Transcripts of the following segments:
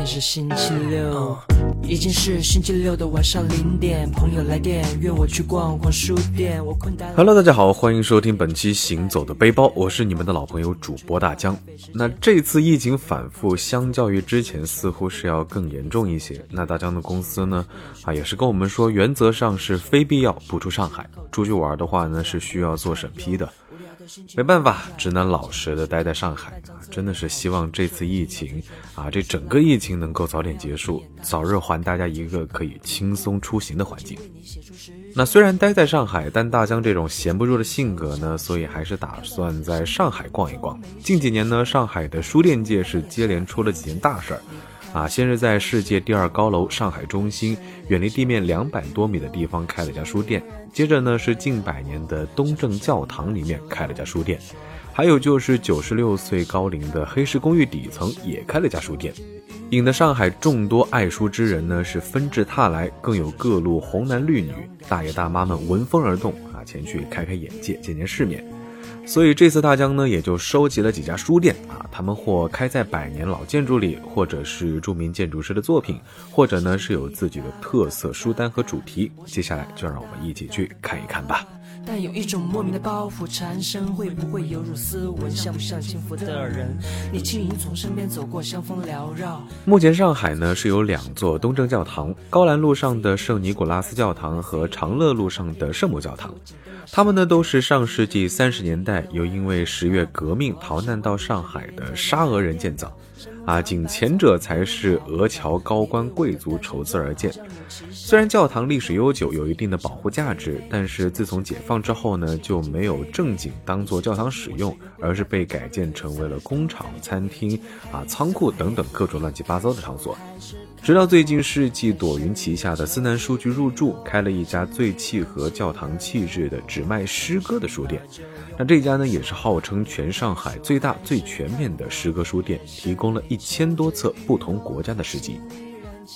天是星期六，已经是星期六的晚上零点，朋友来电约我去逛逛书店。我困。Hello，大家好，欢迎收听本期《行走的背包》，我是你们的老朋友主播大江。那这次疫情反复，相较于之前似乎是要更严重一些。那大江的公司呢，啊也是跟我们说，原则上是非必要不出上海，出去玩的话呢是需要做审批的。没办法，只能老实的待在上海啊！真的是希望这次疫情啊，这整个疫情能够早点结束，早日还大家一个可以轻松出行的环境。那虽然待在上海，但大江这种闲不住的性格呢，所以还是打算在上海逛一逛。近几年呢，上海的书店界是接连出了几件大事儿。啊，先是在世界第二高楼上海中心，远离地面两百多米的地方开了家书店。接着呢，是近百年的东正教堂里面开了家书店，还有就是九十六岁高龄的黑石公寓底层也开了家书店，引得上海众多爱书之人呢是纷至沓来，更有各路红男绿女、大爷大妈们闻风而动啊，前去开开眼界、见见世面。所以这次大疆呢，也就收集了几家书店啊，他们或开在百年老建筑里，或者是著名建筑师的作品，或者呢是有自己的特色书单和主题。接下来就让我们一起去看一看吧。但有一种莫名的包袱缠身，会不会有辱斯文？像不像幸福的人？你轻盈从身边走过，香风缭绕。目前上海呢是有两座东正教堂，高兰路上的圣尼古拉斯教堂和长乐路上的圣母教堂。他们呢都是上世纪三十年代由因为十月革命逃难到上海的沙俄人建造，啊，仅前者才是俄侨高官贵族筹资而建。虽然教堂历史悠久，有一定的保护价值，但是自从解放之后呢，就没有正经当做教堂使用，而是被改建成为了工厂、餐厅、啊仓库等等各种乱七八糟的场所。直到最近，世纪朵云旗下的思南书局入驻，开了一家最契合教堂气质的只卖诗歌的书店。那这家呢，也是号称全上海最大、最全面的诗歌书店，提供了一千多册不同国家的诗集。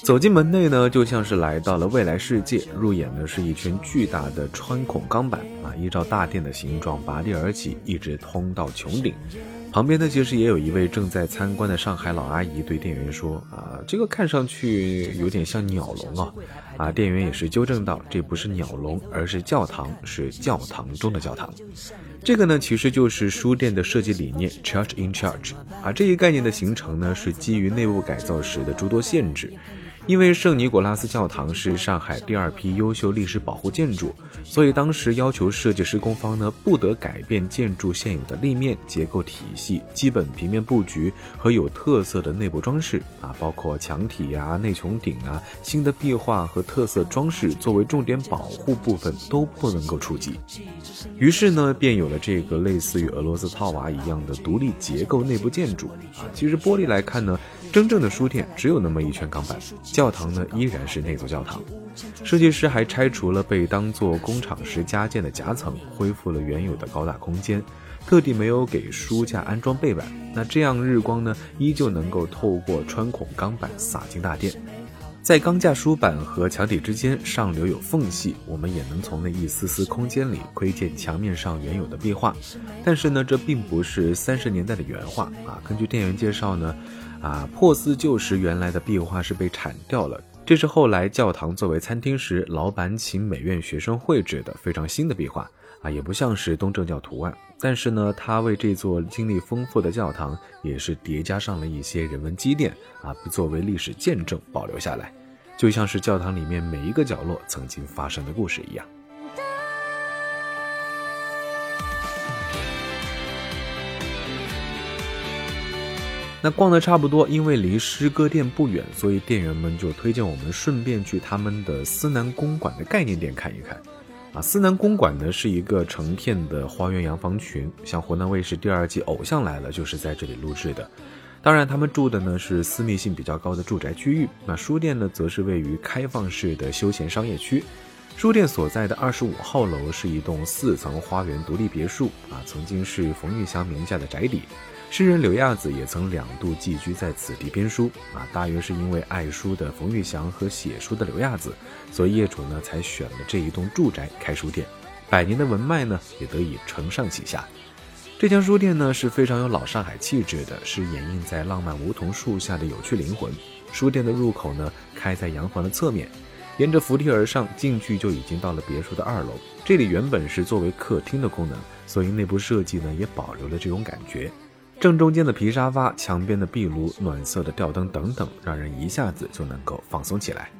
走进门内呢，就像是来到了未来世界。入眼呢是一圈巨大的穿孔钢板啊，依照大殿的形状拔地而起，一直通到穹顶。旁边呢，其实也有一位正在参观的上海老阿姨对店员说：“啊，这个看上去有点像鸟笼啊。”啊，店员也是纠正道：“这不是鸟笼，而是教堂，是教堂中的教堂。”这个呢，其实就是书店的设计理念 “Church in Charge”。啊，这一概念的形成呢，是基于内部改造时的诸多限制。因为圣尼古拉斯教堂是上海第二批优秀历史保护建筑，所以当时要求设计施工方呢不得改变建筑现有的立面结构体系、基本平面布局和有特色的内部装饰啊，包括墙体啊、内穹顶啊、新的壁画和特色装饰作为重点保护部分都不能够触及。于是呢，便有了这个类似于俄罗斯套娃一样的独立结构内部建筑啊。其实玻璃来看呢，真正的书店只有那么一圈钢板。教堂呢依然是那座教堂，设计师还拆除了被当做工厂时加建的夹层，恢复了原有的高大空间，特地没有给书架安装背板，那这样日光呢依旧能够透过穿孔钢板洒进大殿，在钢架书板和墙体之间上留有缝隙，我们也能从那一丝丝空间里窥见墙面上原有的壁画，但是呢这并不是三十年代的原画啊，根据店员介绍呢。啊，破四旧时原来的壁画是被铲掉了，这是后来教堂作为餐厅时，老板请美院学生绘制的非常新的壁画啊，也不像是东正教图案，但是呢，他为这座经历丰富的教堂也是叠加上了一些人文积淀啊，作为历史见证保留下来，就像是教堂里面每一个角落曾经发生的故事一样。那逛的差不多，因为离诗歌店不远，所以店员们就推荐我们顺便去他们的思南公馆的概念店看一看。啊，思南公馆呢是一个成片的花园洋房群，像湖南卫视第二季《偶像来了》就是在这里录制的。当然，他们住的呢是私密性比较高的住宅区域。那书店呢，则是位于开放式的休闲商业区。书店所在的二十五号楼是一栋四层花园独立别墅，啊，曾经是冯玉祥名下的宅邸。诗人柳亚子也曾两度寄居在此地编书啊，大约是因为爱书的冯玉祥和写书的柳亚子，所以业主呢才选了这一栋住宅开书店，百年的文脉呢也得以承上启下。这家书店呢是非常有老上海气质的，是掩映在浪漫梧桐树下的有趣灵魂。书店的入口呢开在洋房的侧面，沿着扶梯而上，进去就已经到了别墅的二楼。这里原本是作为客厅的功能，所以内部设计呢也保留了这种感觉。正中间的皮沙发、墙边的壁炉、暖色的吊灯等等，让人一下子就能够放松起来。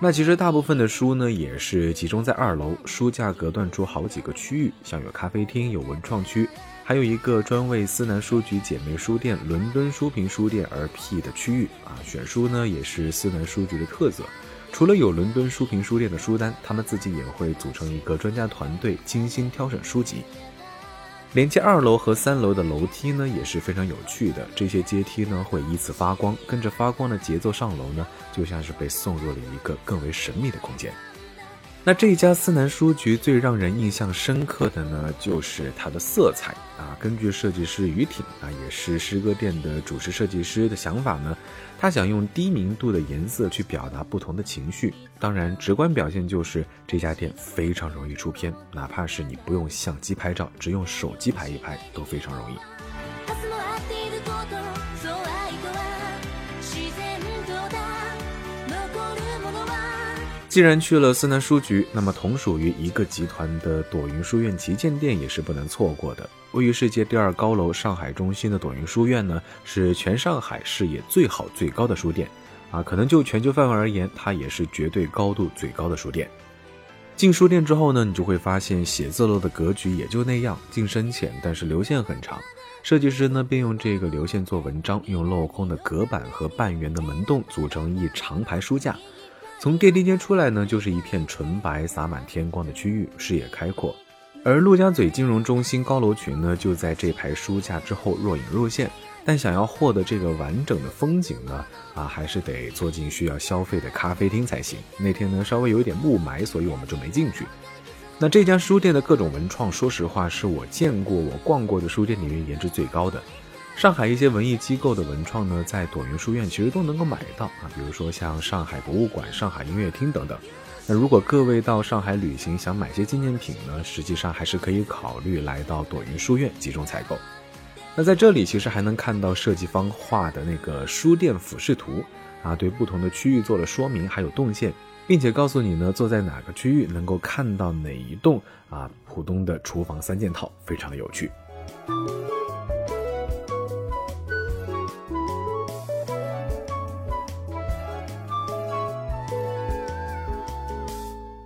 那其实大部分的书呢，也是集中在二楼，书架隔断出好几个区域，像有咖啡厅、有文创区，还有一个专为思南书局姐妹书店伦敦书评书店而辟的区域啊。选书呢，也是思南书局的特色。除了有伦敦书评书店的书单，他们自己也会组成一个专家团队，精心挑选书籍。连接二楼和三楼的楼梯呢也是非常有趣的，这些阶梯呢会依次发光，跟着发光的节奏上楼呢，就像是被送入了一个更为神秘的空间。那这家思南书局最让人印象深刻的呢，就是它的色彩啊。根据设计师于挺啊，也是诗歌店的主持设计师的想法呢，他想用低明度的颜色去表达不同的情绪。当然，直观表现就是这家店非常容易出片，哪怕是你不用相机拍照，只用手机拍一拍都非常容易。既然去了思南书局，那么同属于一个集团的朵云书院旗舰店也是不能错过的。位于世界第二高楼上海中心的朵云书院呢，是全上海视野最好最高的书店，啊，可能就全球范围而言，它也是绝对高度最高的书店。进书店之后呢，你就会发现写字楼的格局也就那样，进深浅，但是流线很长。设计师呢，便用这个流线做文章，用镂空的隔板和半圆的门洞组成一长排书架。从电梯间出来呢，就是一片纯白洒满天光的区域，视野开阔。而陆家嘴金融中心高楼群呢，就在这排书架之后若隐若现。但想要获得这个完整的风景呢，啊，还是得坐进需要消费的咖啡厅才行。那天呢，稍微有一点雾霾，所以我们就没进去。那这家书店的各种文创，说实话，是我见过、我逛过的书店里面颜值最高的。上海一些文艺机构的文创呢，在朵云书院其实都能够买到啊，比如说像上海博物馆、上海音乐厅等等。那如果各位到上海旅行想买些纪念品呢，实际上还是可以考虑来到朵云书院集中采购。那在这里其实还能看到设计方画的那个书店俯视图啊，对不同的区域做了说明，还有动线，并且告诉你呢，坐在哪个区域能够看到哪一栋啊浦东的厨房三件套，非常的有趣。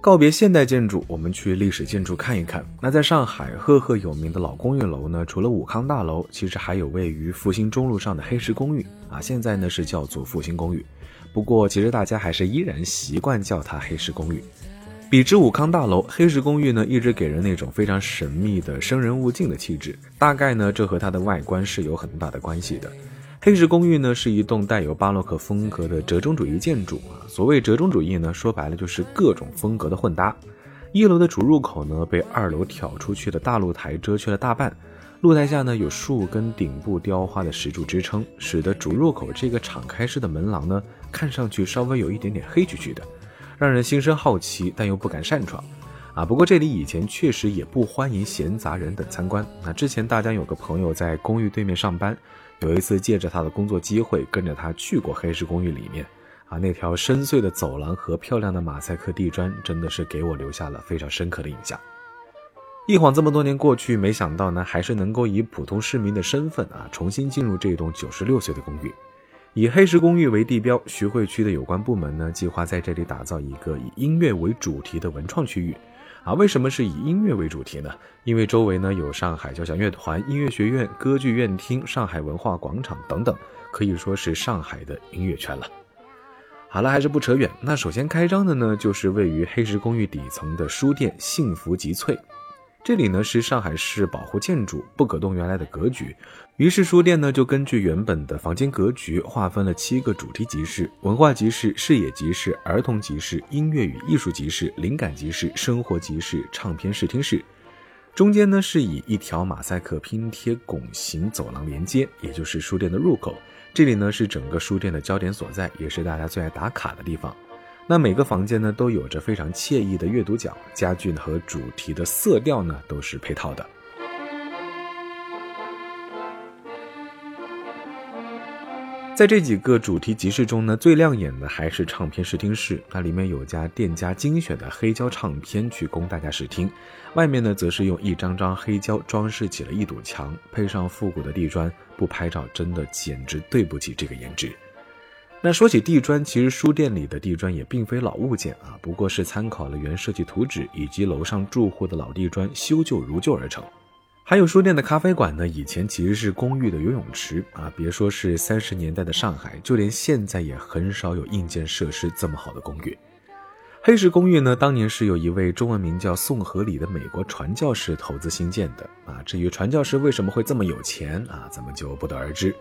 告别现代建筑，我们去历史建筑看一看。那在上海赫赫有名的老公寓楼呢？除了武康大楼，其实还有位于复兴中路上的黑石公寓啊。现在呢是叫做复兴公寓，不过其实大家还是依然习惯叫它黑石公寓。比之武康大楼，黑石公寓呢一直给人那种非常神秘的生人勿近的气质。大概呢这和它的外观是有很大的关系的。黑石公寓呢是一栋带有巴洛克风格的折中主义建筑啊。所谓折中主义呢，说白了就是各种风格的混搭。一楼的主入口呢被二楼挑出去的大露台遮去了大半，露台下呢有数根顶部雕花的石柱支撑，使得主入口这个敞开式的门廊呢看上去稍微有一点点黑黢黢的，让人心生好奇，但又不敢擅闯。啊，不过这里以前确实也不欢迎闲杂人等参观。那之前大家有个朋友在公寓对面上班。有一次，借着他的工作机会，跟着他去过黑石公寓里面，啊，那条深邃的走廊和漂亮的马赛克地砖，真的是给我留下了非常深刻的印象。一晃这么多年过去，没想到呢，还是能够以普通市民的身份啊，重新进入这栋九十六岁的公寓。以黑石公寓为地标，徐汇区的有关部门呢，计划在这里打造一个以音乐为主题的文创区域。啊，为什么是以音乐为主题呢？因为周围呢有上海交响乐团、音乐学院、歌剧院厅、上海文化广场等等，可以说是上海的音乐圈了。好了，还是不扯远。那首先开张的呢，就是位于黑石公寓底层的书店幸福集萃。这里呢是上海市保护建筑，不可动原来的格局。于是书店呢就根据原本的房间格局，划分了七个主题集市：文化集市、视野集市、儿童集市、音乐与艺术集市、灵感集市、生活集市、唱片视听室。中间呢是以一条马赛克拼贴拱形走廊连接，也就是书店的入口。这里呢是整个书店的焦点所在，也是大家最爱打卡的地方。那每个房间呢，都有着非常惬意的阅读角，家具呢和主题的色调呢，都是配套的。在这几个主题集市中呢，最亮眼的还是唱片试听室，那里面有家店家精选的黑胶唱片去供大家试听，外面呢则是用一张张黑胶装饰起了一堵墙，配上复古的地砖，不拍照真的简直对不起这个颜值。那说起地砖，其实书店里的地砖也并非老物件啊，不过是参考了原设计图纸以及楼上住户的老地砖修旧如旧而成。还有书店的咖啡馆呢，以前其实是公寓的游泳池啊。别说是三十年代的上海，就连现在也很少有硬件设施这么好的公寓。黑石公寓呢，当年是有一位中文名叫宋和礼的美国传教士投资兴建的啊。至于传教士为什么会这么有钱啊，咱们就不得而知。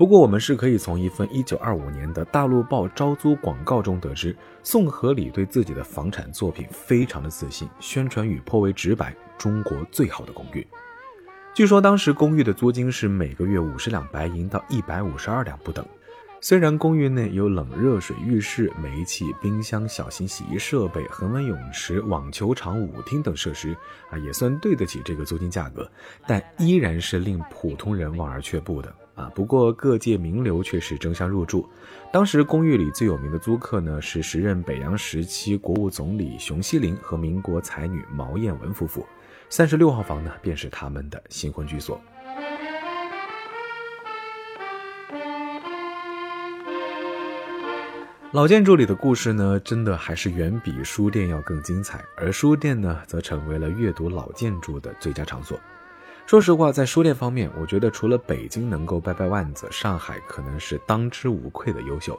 不过我们是可以从一份1925年的大陆报招租广告中得知，宋和礼对自己的房产作品非常的自信，宣传语颇为直白：中国最好的公寓。据说当时公寓的租金是每个月五十两白银到一百五十二两不等。虽然公寓内有冷热水浴室、煤气、冰箱、小型洗衣设备、恒温泳池、网球场、舞厅等设施，啊，也算对得起这个租金价格，但依然是令普通人望而却步的啊。不过各界名流却是争相入住。当时公寓里最有名的租客呢，是时任北洋时期国务总理熊希龄和民国才女毛彦文夫妇。三十六号房呢，便是他们的新婚居所。老建筑里的故事呢，真的还是远比书店要更精彩，而书店呢，则成为了阅读老建筑的最佳场所。说实话，在书店方面，我觉得除了北京能够掰掰腕子，上海可能是当之无愧的优秀。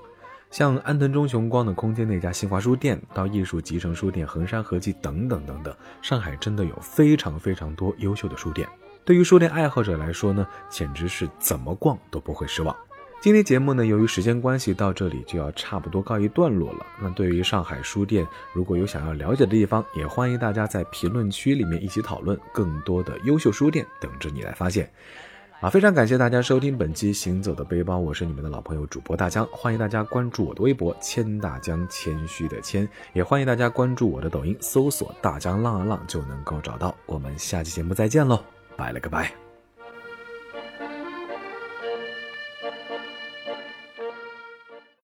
像安藤忠雄光的空间那家新华书店，到艺术集成书店衡山合集等等等等，上海真的有非常非常多优秀的书店。对于书店爱好者来说呢，简直是怎么逛都不会失望。今天节目呢，由于时间关系，到这里就要差不多告一段落了。那对于上海书店，如果有想要了解的地方，也欢迎大家在评论区里面一起讨论，更多的优秀书店等着你来发现。啊，非常感谢大家收听本期《行走的背包》，我是你们的老朋友主播大江，欢迎大家关注我的微博“谦大江”，谦虚的谦，也欢迎大家关注我的抖音，搜索“大江浪啊浪”就能够找到。我们下期节目再见喽，拜了个拜。